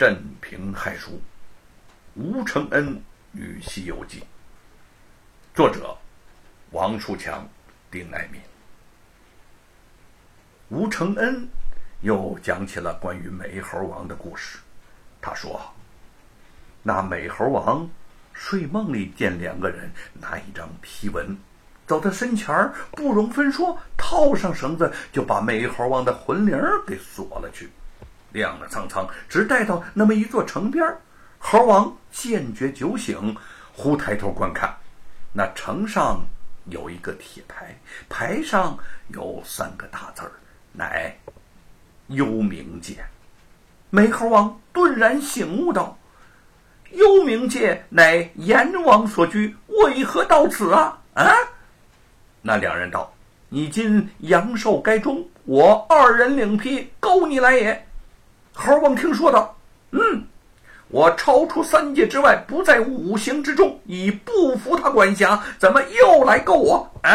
镇平害书》，吴承恩与《西游记》，作者王树强、丁爱民。吴承恩又讲起了关于美猴王的故事。他说：“那美猴王睡梦里见两个人拿一张批文。”走到身前，不容分说，套上绳子，就把美猴王的魂灵给锁了去。踉踉跄跄，直带到那么一座城边猴王渐觉酒醒，忽抬头观看，那城上有一个铁牌，牌上有三个大字儿，乃“幽冥界”。美猴王顿然醒悟道：“幽冥界乃阎王所居，为何到此啊？”啊！那两人道：“你今阳寿该终，我二人领批勾你来也。”猴王听说道：“嗯，我超出三界之外，不在五行之中，已不服他管辖，怎么又来告我？”啊！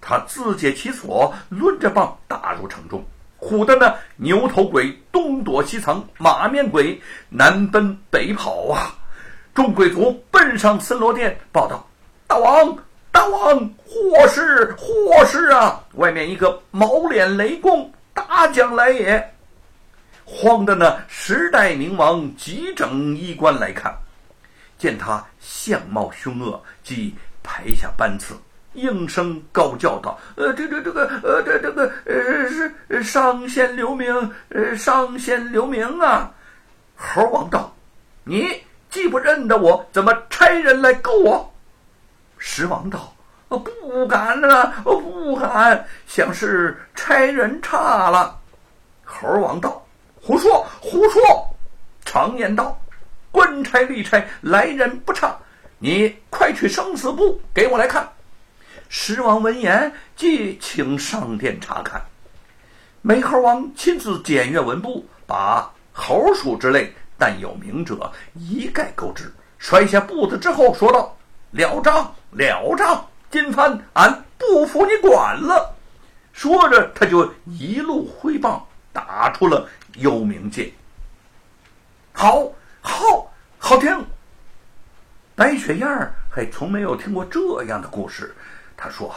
他自解其锁，抡着棒打入城中，唬得那牛头鬼东躲西藏，马面鬼南奔北跑啊！众鬼卒奔上森罗殿，报道：“大王！”大王，祸事祸事啊！外面一个毛脸雷公大将来也，慌的呢。时代明王急整衣冠来看，见他相貌凶恶，即排下班次，应声高叫道：“呃，这这这个，呃，这这个，呃，是上仙留名，呃，上仙留名啊！”猴王道：“你既不认得我，怎么差人来勾我？”石王道：“不敢了，不敢，像是差人差了。”猴王道：“胡说，胡说！常言道，官差吏差来人不差。你快去生死簿给我来看。”石王闻言，即请上殿查看。美猴王亲自检阅文部，把猴鼠之类但有名者一概勾之，摔下簿子之后说道。了账，了账！今番俺不服你管了。说着，他就一路挥棒打出了幽冥界。好，好，好听。白雪燕儿还从没有听过这样的故事。他说：“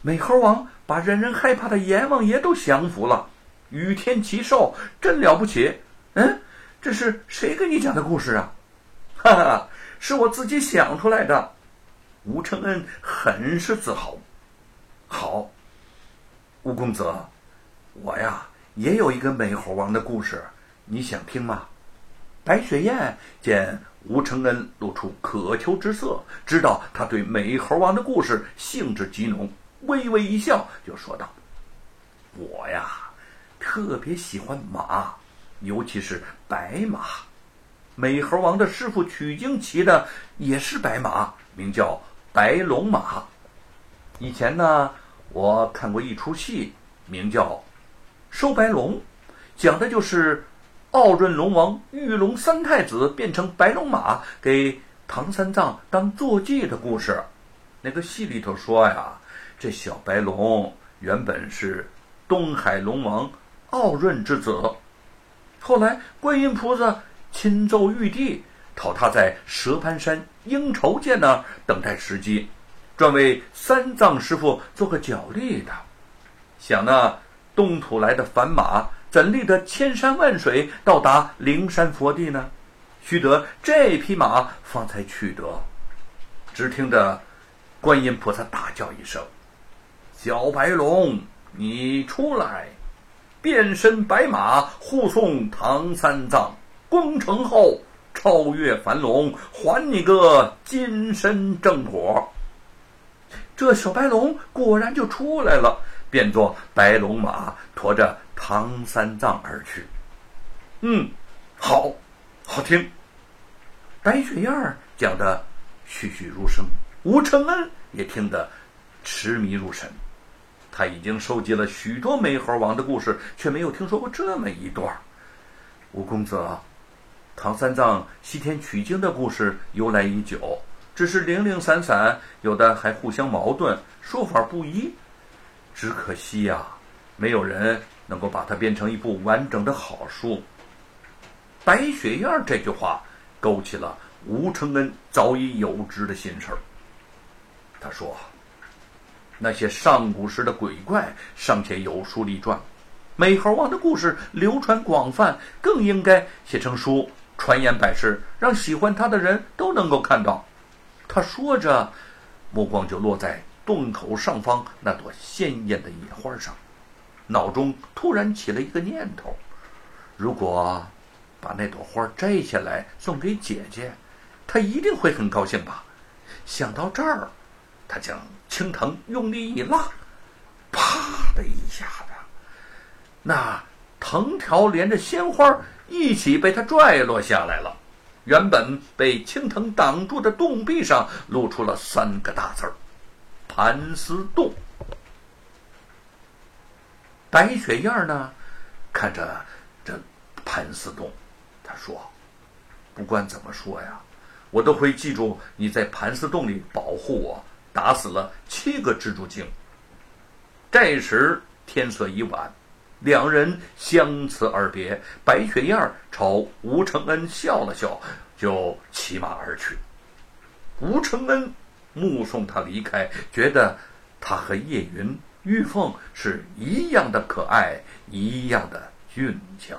美猴王把人人害怕的阎王爷都降服了，雨天奇兽真了不起。”嗯，这是谁给你讲的故事啊？哈哈。是我自己想出来的，吴承恩很是自豪。好，吴公子，我呀也有一个美猴王的故事，你想听吗？白雪燕见吴承恩露出渴求之色，知道他对美猴王的故事兴致极浓，微微一笑，就说道：“我呀，特别喜欢马，尤其是白马。”美猴王的师傅取经骑的也是白马，名叫白龙马。以前呢，我看过一出戏，名叫《收白龙》，讲的就是傲润龙王御龙三太子变成白龙马给唐三藏当坐骑的故事。那个戏里头说呀，这小白龙原本是东海龙王傲润之子，后来观音菩萨。亲奏玉帝，讨他在蛇盘山应酬见那等待时机，专为三藏师傅做个脚力的。想那东土来的凡马，怎立得千山万水到达灵山佛地呢？须得这匹马方才取得。只听得观音菩萨大叫一声：“小白龙，你出来！”变身白马护送唐三藏。攻城后超越樊龙，还你个金身正果。这小白龙果然就出来了，变作白龙马，驮着唐三藏而去。嗯，好，好听。白雪燕儿讲的栩栩如生，吴承恩也听得痴迷入神。他已经收集了许多美猴王的故事，却没有听说过这么一段。吴公子。唐三藏西天取经的故事由来已久，只是零零散散，有的还互相矛盾，说法不一。只可惜呀，没有人能够把它编成一部完整的好书。白雪燕这句话勾起了吴承恩早已有之的心事儿。他说：“那些上古时的鬼怪尚且有书立传，美猴王的故事流传广泛，更应该写成书，传言百世，让喜欢他的人都能够看到。”他说着，目光就落在洞口上方那朵鲜艳的野花上，脑中突然起了一个念头：如果……把那朵花摘下来送给姐姐，她一定会很高兴吧？想到这儿，他将青藤用力一拉，啪的一下子，那藤条连着鲜花一起被他拽落下来了。原本被青藤挡住的洞壁上露出了三个大字儿：“盘丝洞。”白雪燕呢，看着这盘丝洞。她说：“不管怎么说呀，我都会记住你在盘丝洞里保护我，打死了七个蜘蛛精。”这时天色已晚，两人相辞而别。白雪燕朝吴承恩笑了笑，就骑马而去。吴承恩目送他离开，觉得他和叶云、玉凤是一样的可爱，一样的俊俏。